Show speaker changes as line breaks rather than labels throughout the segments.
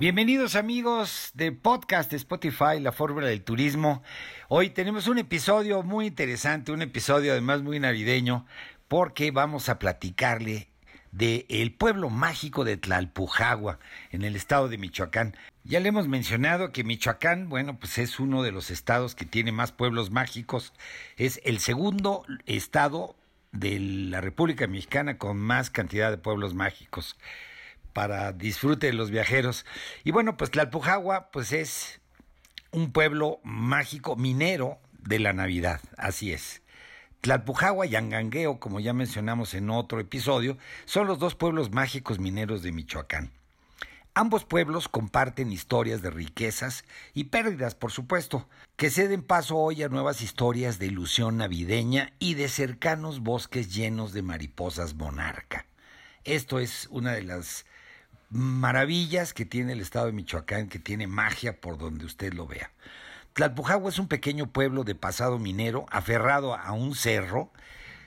Bienvenidos amigos de podcast de Spotify, La Fórmula del Turismo. Hoy tenemos un episodio muy interesante, un episodio además muy navideño, porque vamos a platicarle de el pueblo mágico de Tlalpujagua, en el estado de Michoacán. Ya le hemos mencionado que Michoacán, bueno, pues es uno de los estados que tiene más pueblos mágicos, es el segundo estado de la República Mexicana con más cantidad de pueblos mágicos para disfrute de los viajeros. Y bueno, pues Tlalpujagua pues es un pueblo mágico minero de la Navidad, así es. Tlalpujagua y Angangueo, como ya mencionamos en otro episodio, son los dos pueblos mágicos mineros de Michoacán. Ambos pueblos comparten historias de riquezas y pérdidas, por supuesto, que ceden paso hoy a nuevas historias de ilusión navideña y de cercanos bosques llenos de mariposas monarca. Esto es una de las maravillas que tiene el estado de Michoacán, que tiene magia por donde usted lo vea. Tlalpujagua es un pequeño pueblo de pasado minero aferrado a un cerro,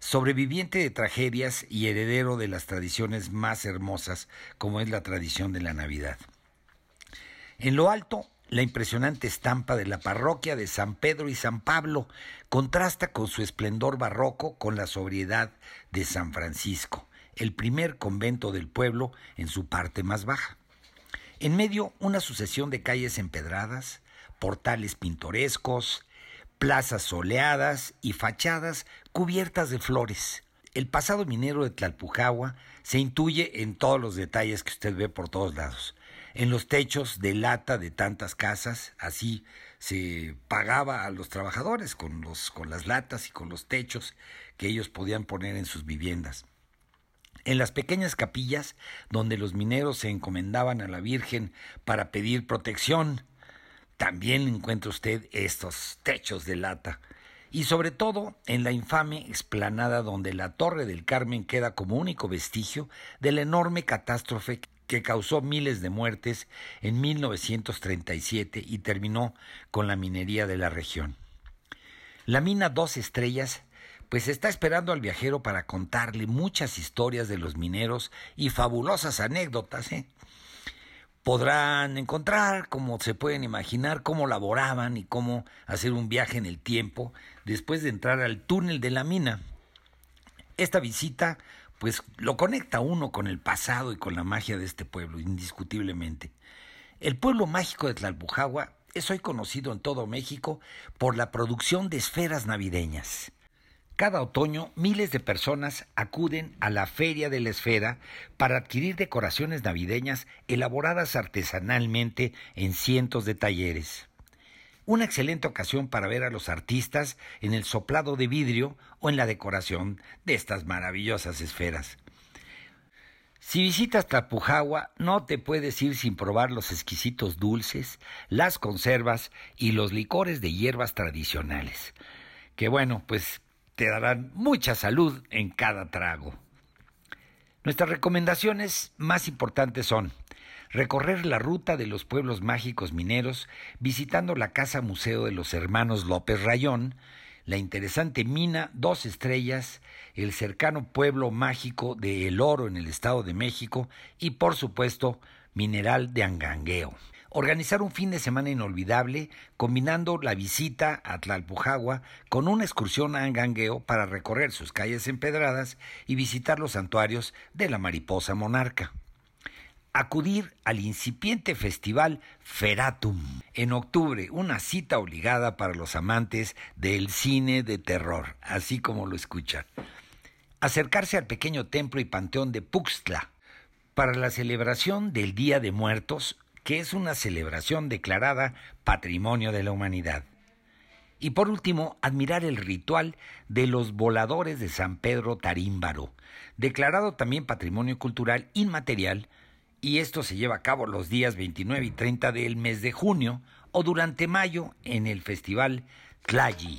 sobreviviente de tragedias y heredero de las tradiciones más hermosas, como es la tradición de la Navidad. En lo alto, la impresionante estampa de la parroquia de San Pedro y San Pablo contrasta con su esplendor barroco con la sobriedad de San Francisco el primer convento del pueblo en su parte más baja. En medio una sucesión de calles empedradas, portales pintorescos, plazas soleadas y fachadas cubiertas de flores. El pasado minero de Tlalpujagua se intuye en todos los detalles que usted ve por todos lados. En los techos de lata de tantas casas, así se pagaba a los trabajadores con, los, con las latas y con los techos que ellos podían poner en sus viviendas. En las pequeñas capillas donde los mineros se encomendaban a la Virgen para pedir protección, también encuentra usted estos techos de lata. Y sobre todo en la infame explanada donde la Torre del Carmen queda como único vestigio de la enorme catástrofe que causó miles de muertes en 1937 y terminó con la minería de la región. La mina Dos Estrellas pues está esperando al viajero para contarle muchas historias de los mineros y fabulosas anécdotas. ¿eh? Podrán encontrar, como se pueden imaginar, cómo laboraban y cómo hacer un viaje en el tiempo después de entrar al túnel de la mina. Esta visita pues lo conecta uno con el pasado y con la magia de este pueblo, indiscutiblemente. El pueblo mágico de Tlalpujagua es hoy conocido en todo México por la producción de esferas navideñas. Cada otoño miles de personas acuden a la Feria de la Esfera para adquirir decoraciones navideñas elaboradas artesanalmente en cientos de talleres. Una excelente ocasión para ver a los artistas en el soplado de vidrio o en la decoración de estas maravillosas esferas. Si visitas Tapujagua, no te puedes ir sin probar los exquisitos dulces, las conservas y los licores de hierbas tradicionales. Que bueno, pues te darán mucha salud en cada trago. Nuestras recomendaciones más importantes son recorrer la ruta de los pueblos mágicos mineros visitando la Casa Museo de los Hermanos López Rayón, la interesante mina Dos Estrellas, el cercano pueblo mágico de El Oro en el Estado de México y por supuesto Mineral de Angangueo. Organizar un fin de semana inolvidable combinando la visita a Tlalpujagua con una excursión a Angangueo para recorrer sus calles empedradas y visitar los santuarios de la mariposa monarca. Acudir al incipiente festival Feratum. En octubre, una cita obligada para los amantes del cine de terror, así como lo escuchan. Acercarse al pequeño templo y panteón de Puxtla. Para la celebración del Día de Muertos, que es una celebración declarada Patrimonio de la Humanidad. Y por último, admirar el ritual de los voladores de San Pedro Tarímbaro, declarado también Patrimonio Cultural Inmaterial y esto se lleva a cabo los días 29 y 30 del mes de junio o durante mayo en el festival Tlayi.